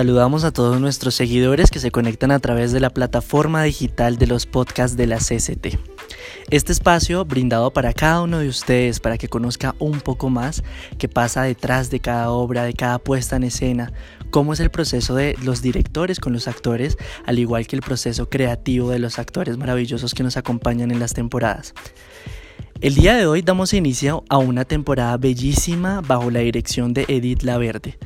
Saludamos a todos nuestros seguidores que se conectan a través de la plataforma digital de los podcasts de la CCT. Este espacio brindado para cada uno de ustedes para que conozca un poco más qué pasa detrás de cada obra, de cada puesta en escena, cómo es el proceso de los directores con los actores, al igual que el proceso creativo de los actores maravillosos que nos acompañan en las temporadas. El día de hoy damos inicio a una temporada bellísima bajo la dirección de Edith Laverde,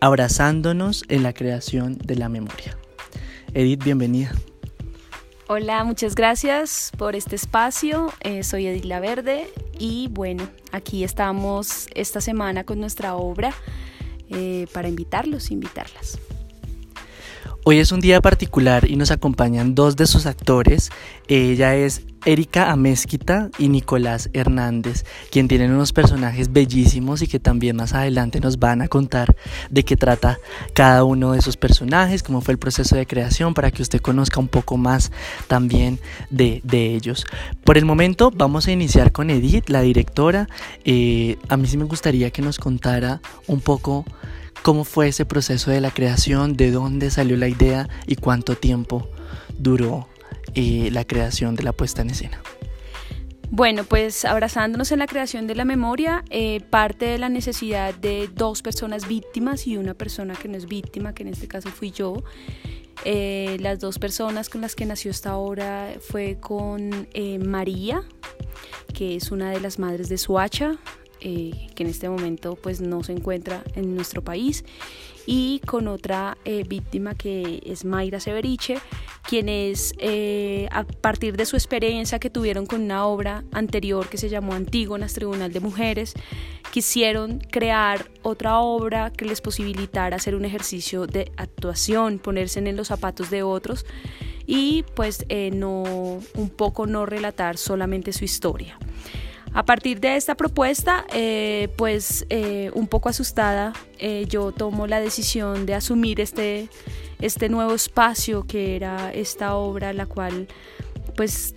abrazándonos en la creación de la memoria. Edith, bienvenida. Hola, muchas gracias por este espacio. Eh, soy Edith Laverde y bueno, aquí estamos esta semana con nuestra obra eh, para invitarlos, invitarlas. Hoy es un día particular y nos acompañan dos de sus actores. Ella es Erika Amezquita y Nicolás Hernández, quien tienen unos personajes bellísimos y que también más adelante nos van a contar de qué trata cada uno de esos personajes, cómo fue el proceso de creación, para que usted conozca un poco más también de, ellos. Por el momento vamos a iniciar con Edith, la directora. Eh, a mí sí me gustaría que nos contara un poco ¿Cómo fue ese proceso de la creación? ¿De dónde salió la idea? ¿Y cuánto tiempo duró eh, la creación de la puesta en escena? Bueno, pues abrazándonos en la creación de la memoria, eh, parte de la necesidad de dos personas víctimas y una persona que no es víctima, que en este caso fui yo. Eh, las dos personas con las que nació esta obra fue con María, que es una de las madres de Suacha, eh, que en este momento pues no se encuentra en nuestro país y con otra eh, víctima que es Mayra Severiche, quienes eh, a partir de su experiencia que tuvieron con una obra anterior que se llamó Antígonas, Tribunal de Mujeres, quisieron crear otra obra que les posibilitara hacer un ejercicio de actuación, ponerse en los zapatos de otros y pues no un poco no relatar solamente su historia. A partir de esta propuesta, eh, pues eh, un poco asustada, eh, yo tomo la decisión de asumir este, este nuevo espacio que era esta obra, la cual pues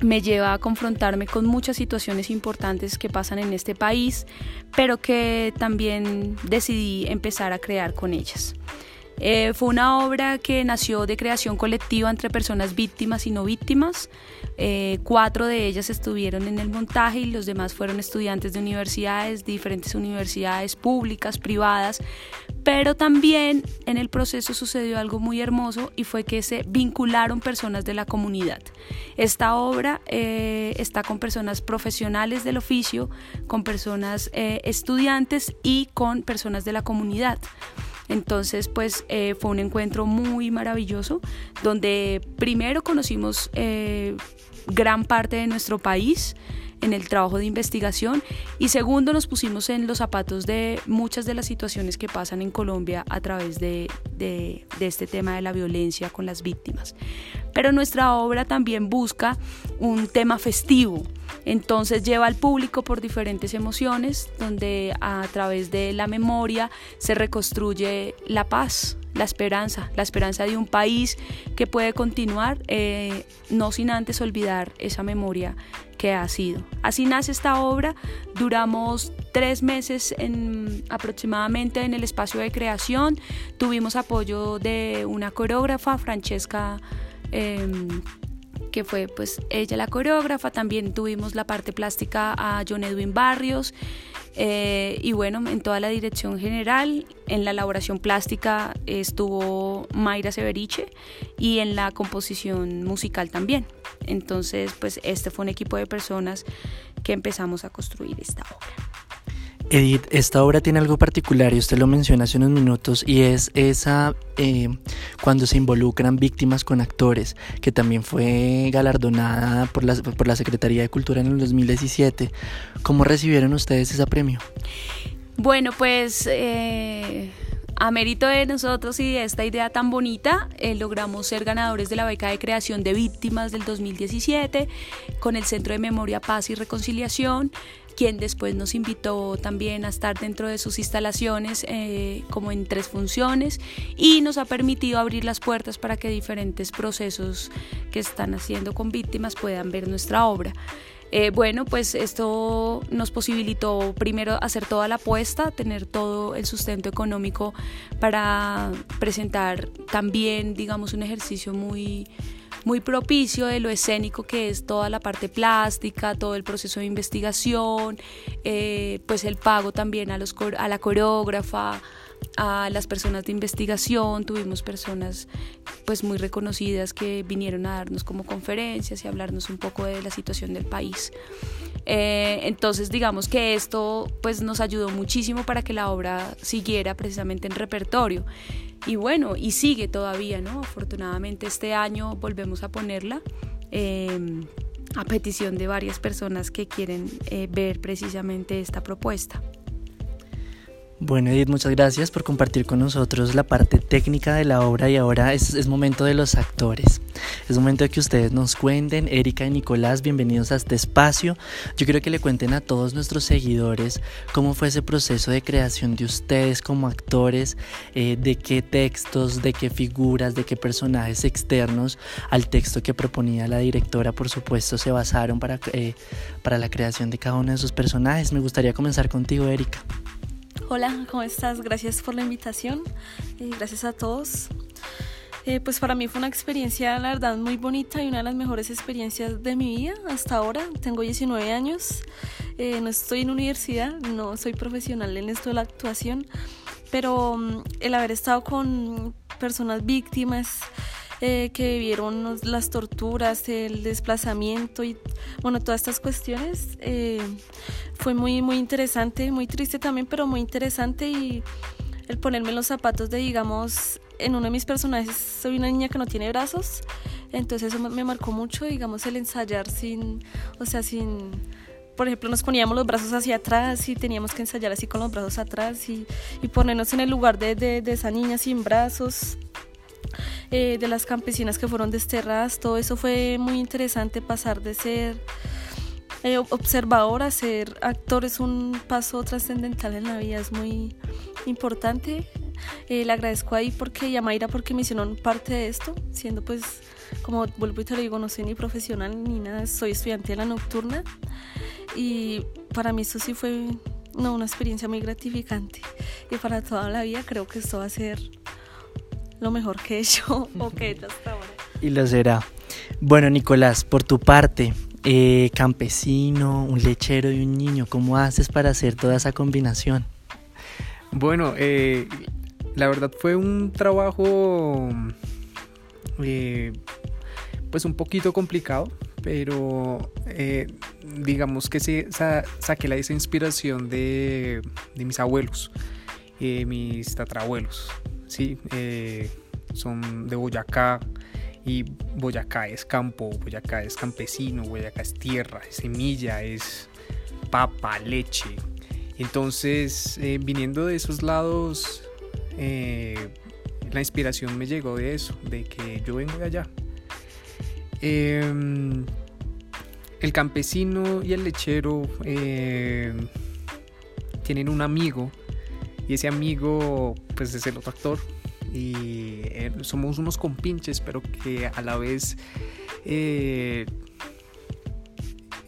me lleva a confrontarme con muchas situaciones importantes que pasan en este país, pero que también decidí empezar a crear con ellas. Eh, fue una obra que nació de creación colectiva entre personas víctimas y no víctimas. Eh, cuatro de ellas estuvieron en el montaje y los demás fueron estudiantes de universidades, diferentes universidades públicas, privadas. Pero también en el proceso sucedió algo muy hermoso y fue que se vincularon personas de la comunidad. Esta obra eh, está con personas profesionales del oficio, con personas estudiantes y con personas de la comunidad. Entonces, pues eh, fue un encuentro muy maravilloso, donde primero conocimos eh, gran parte de nuestro país en el trabajo de investigación y segundo nos pusimos en los zapatos de muchas de las situaciones que pasan en Colombia a través de, de, este tema de la violencia con las víctimas. Pero nuestra obra también busca un tema festivo, entonces lleva al público por diferentes emociones, donde a través de la memoria se reconstruye la paz, la esperanza, la esperanza de un país que puede continuar, eh, no sin antes olvidar esa memoria que ha sido. Así nace esta obra, duramos tres meses en, aproximadamente en el espacio de creación, tuvimos apoyo de una coreógrafa, Francesca. Em, que fue pues ella la coreógrafa, también tuvimos la parte plástica a John Edwin Barrios eh, y bueno, en toda la dirección general, en la elaboración plástica estuvo Mayra Severiche y en la composición musical también. Entonces pues este fue un equipo de personas que empezamos a construir esta obra. Edith, esta obra tiene algo particular y usted lo menciona hace unos minutos y es esa eh, cuando se involucran víctimas con actores, que también fue galardonada por la, por la Secretaría de Cultura en el 2017. ¿Cómo recibieron ustedes ese premio? Bueno, pues eh, a mérito de nosotros y de esta idea tan bonita, eh, logramos ser ganadores de la beca de creación de víctimas del 2017 con el Centro de Memoria, Paz y Reconciliación quien después nos invitó también a estar dentro de sus instalaciones eh, como en tres funciones y nos ha permitido abrir las puertas para que diferentes procesos que están haciendo con víctimas puedan ver nuestra obra. Eh, bueno, pues esto nos posibilitó primero hacer toda la apuesta, tener todo el sustento económico para presentar también, digamos, un ejercicio muy muy propicio de lo escénico que es toda la parte plástica, todo el proceso de investigación, eh, pues el pago también a, los, a la coreógrafa, a las personas de investigación, tuvimos personas pues muy reconocidas que vinieron a darnos como conferencias y hablarnos un poco de la situación del país. Eh, entonces digamos que esto pues nos ayudó muchísimo para que la obra siguiera precisamente en repertorio. Y bueno, y sigue todavía, ¿no? Afortunadamente este año volvemos a ponerla. Em, a petición de varias personas que quieren eh, ver precisamente esta propuesta. Bueno, Edith, muchas gracias por compartir con nosotros la parte técnica de la obra y ahora es, momento de los actores. Es momento de que ustedes nos cuenten, Erika y Nicolás, bienvenidos a este espacio. Yo quiero que le cuenten a todos nuestros seguidores cómo fue ese proceso de creación de ustedes como actores, eh, de qué textos, de qué figuras, de qué personajes externos al texto que proponía la directora, por supuesto, se basaron para, eh, para la creación de cada uno de sus personajes. Me gustaría comenzar contigo, Erika. Hola, ¿cómo estás? Gracias por la invitación. Gracias a todos. Eh, pues para mí fue una experiencia, la verdad, muy bonita y una de las mejores experiencias de mi vida hasta ahora. Tengo 19 años, eh, no estoy en universidad, no soy profesional en esto de la actuación, pero mm, el haber estado con personas víctimas, eh, que vivieron las torturas, el desplazamiento y bueno, todas estas cuestiones. Eh, fue muy, muy interesante, muy triste también, pero muy interesante y el ponerme los zapatos de, digamos, en uno de mis personajes soy una niña que no tiene brazos, entonces eso me marcó mucho, digamos, el ensayar sin, o sea, sin por ejemplo, nos poníamos los brazos hacia atrás y teníamos que ensayar así con los brazos atrás y, y ponernos en el lugar de, de, de, esa niña sin brazos. Eh, de las campesinas que fueron desterradas, todo eso fue muy interesante pasar de ser eh, observador a ser actor es un paso trascendental en la vida, es muy importante. Eh, le agradezco ahí porque y a Mayra porque me hicieron parte de esto, siendo pues, como vuelvo y te lo digo, no soy ni profesional ni nada, soy estudiante de la nocturna y para mí eso sí fue no, una experiencia muy gratificante y para toda la vida creo que esto va a ser lo mejor que he hecho o que he hecho hasta ahora. Y lo será. Bueno, Nicolás, por tu parte, eh, campesino, un lechero y un niño, ¿cómo haces para hacer toda esa combinación? Bueno, eh, la verdad fue un trabajo eh, pues un poquito complicado, pero digamos que se, saqué la, esa inspiración de, de mis abuelos, mis tatarabuelos. ¿Sí? Eh, son de Boyacá y Boyacá es campo, Boyacá es campesino, Boyacá es tierra, es semilla, es papa, leche. Entonces, eh, viniendo de esos lados, eh, la inspiración me llegó de eso, de que yo vengo de allá. Em, el campesino y el lechero tienen un amigo y ese amigo pues es el otro actor y eh, somos unos compinches pero que a la vez eh,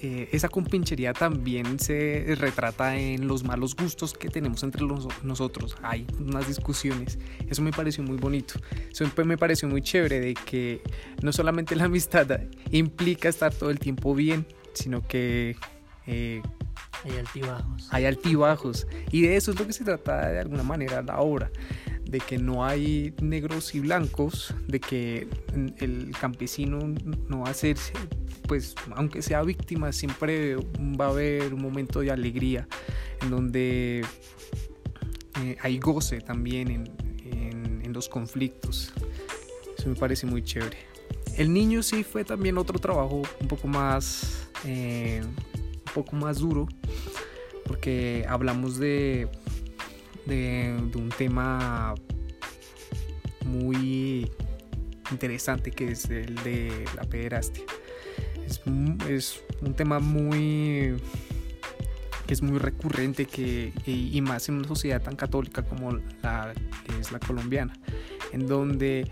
eh, esa compinchería también se retrata en los malos gustos que tenemos entre nosotros. Hay unas discusiones. Eso me pareció muy bonito. Eso me pareció muy chévere de que no solamente la amistad implica estar todo el tiempo bien, sino que hay altibajos. Hay altibajos. Y de eso es lo que se trata de alguna manera la obra. De que no hay negros y blancos, de que el campesino no va a ser, pues, aunque sea víctima, siempre va a haber un momento de alegría en donde eh, hay goce también en, en, los conflictos. Eso me parece muy chévere. El niño sí fue también otro trabajo un poco más eh, poco más duro porque hablamos de, de, un tema muy interesante que es el de la pederastia. Es, un tema muy que es muy recurrente que, y, más en una sociedad tan católica como la que es la colombiana, en donde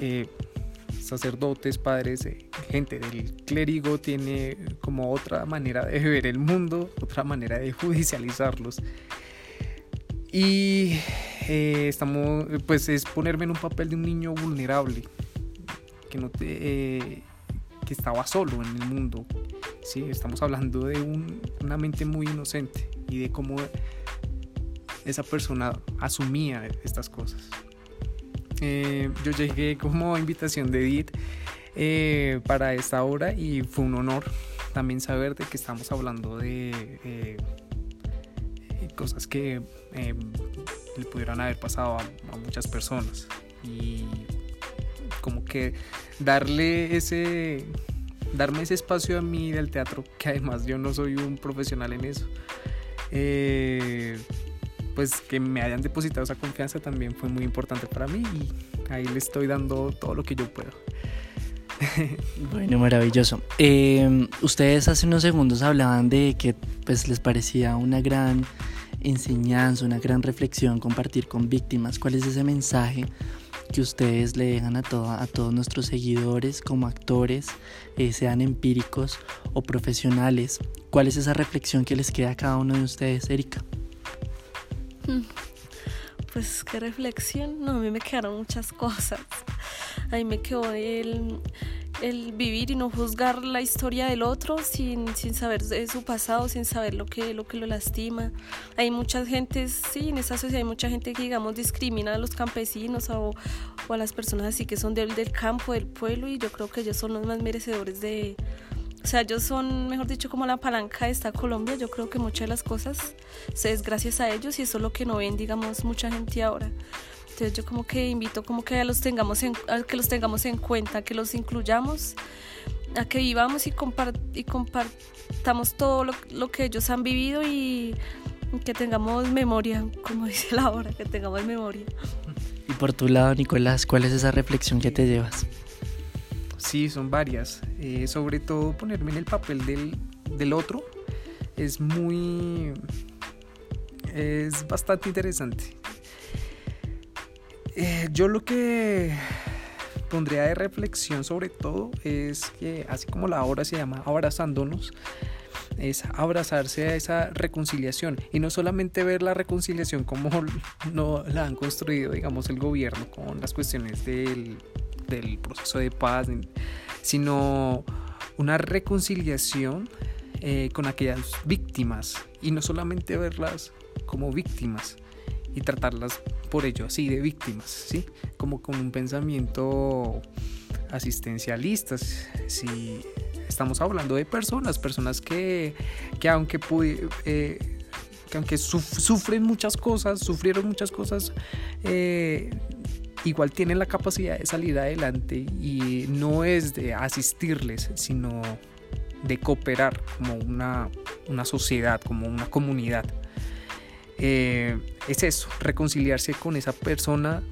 eh, sacerdotes, padres, eh, gente del clérigo tiene como otra manera de ver el mundo, otra manera de judicializarlos. Y eh, estamos, pues es ponerme en un papel de un niño vulnerable, que no te, que estaba solo en el mundo. ¿sí? Estamos hablando de una mente muy inocente y de cómo esa persona asumía estas cosas. Eh, yo llegué como invitación de Edith eh, para esta hora y fue un honor también saber de que estamos hablando de eh, cosas que le pudieran haber pasado a muchas personas y como que darle ese darme ese espacio a mí del teatro, que además yo no soy un profesional en eso. Pues que me hayan depositado esa confianza también fue muy importante para mí y ahí le estoy dando todo lo que yo puedo. Bueno, maravilloso. Eh, ustedes hace unos segundos hablaban de que pues les parecía una gran enseñanza, una gran reflexión compartir con víctimas. ¿Cuál es ese mensaje que ustedes le dejan a, a todos nuestros seguidores como actores, eh, sean empíricos o profesionales. ¿Cuál es esa reflexión que les queda a cada uno de ustedes, Erika? Pues qué reflexión, no, a mí me quedaron muchas cosas. A mí me quedó el, el vivir y no juzgar la historia del otro sin, sin saber de su pasado, sin saber lo que, lo que lo lastima. Hay mucha gente, sí, en esa sociedad hay mucha gente que, digamos, discrimina a los campesinos o, o a las personas así que son del, del campo, del pueblo, y yo creo que ellos son los más merecedores de... O sea, ellos son, mejor dicho, como la palanca de esta Colombia. Yo creo que muchas de las cosas se es gracias a ellos y eso es lo que no ven, digamos, mucha gente ahora. Entonces yo como que invito como que a los tengamos en, que los tengamos en cuenta, que los incluyamos, a que vivamos y, y compartamos todo lo, que ellos han vivido y que tengamos memoria, como dice la hora, que tengamos memoria. Y por tu lado, Nicolás, ¿cuál es esa reflexión que te llevas? Sí, son varias. Eh, sobre todo ponerme en el papel del, del otro es muy... es bastante interesante. Eh, yo lo que pondría de reflexión sobre todo es que así como la obra se llama abrazándonos, es abrazarse a esa reconciliación y no solamente ver la reconciliación como no la han construido, digamos, el gobierno con las cuestiones del, del proceso de paz, sino una reconciliación eh, con aquellas víctimas y no solamente verlas como víctimas y tratarlas por ello así de víctimas, ¿sí? Como con un pensamiento asistencialista, si estamos hablando de personas, personas que, que aunque eh, que aunque sufren muchas cosas, sufrieron muchas cosas, eh, igual tienen la capacidad de salir adelante y no es de asistirles, sino de cooperar como una, una sociedad, como una comunidad. Eh, es eso, reconciliarse con esa persona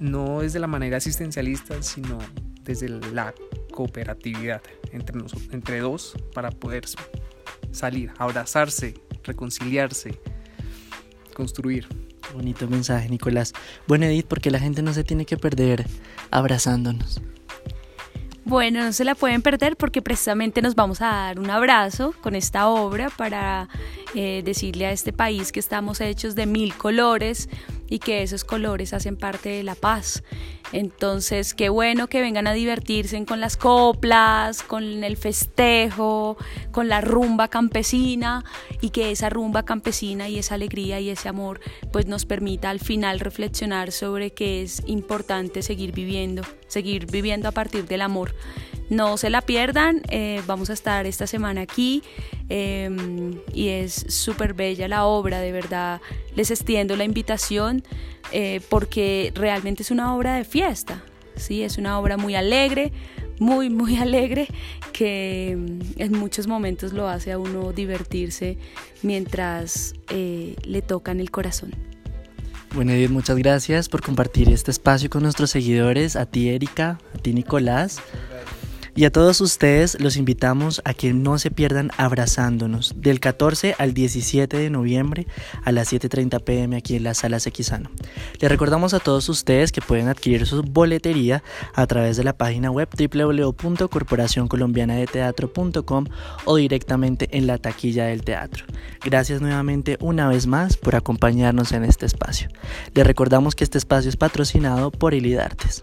no desde la manera asistencialista, sino desde la cooperatividad entre, entre dos para poder salir, abrazarse, reconciliarse, construir. Bonito mensaje, Nicolás. Bueno, Edith, porque la gente no se tiene que perder abrazándonos. Bueno, no se la pueden perder porque precisamente nos vamos a dar un abrazo con esta obra para eh, decirle a este país que estamos hechos de mil colores y que esos colores hacen parte de la paz. Entonces, qué bueno que vengan a divertirse con las coplas, con el festejo, con la rumba campesina y que esa rumba campesina y esa alegría y ese amor pues nos permita al final reflexionar sobre que es importante seguir viviendo, seguir viviendo a partir del amor. No se la pierdan, eh, vamos a estar esta semana aquí em, y es súper bella la obra, de verdad les extiendo la invitación eh, porque realmente es una obra de fiesta, ¿sí? es una obra muy alegre, muy, muy alegre, que em, en muchos momentos lo hace a uno divertirse mientras eh, le tocan el corazón. Bueno, Edith, muchas gracias por compartir este espacio con nuestros seguidores, a ti Erika, a ti Nicolás. Y a todos ustedes los invitamos a que no se pierdan abrazándonos del 14 al 17 de noviembre a las 7.30 pm aquí en la sala Sequizano. Les recordamos a todos ustedes que pueden adquirir su boletería a través de la página web www.corporacioncolombianadeteatro.com o directamente en la taquilla del teatro. Gracias nuevamente una vez más por acompañarnos en este espacio. Les recordamos que este espacio es patrocinado por Elidartes.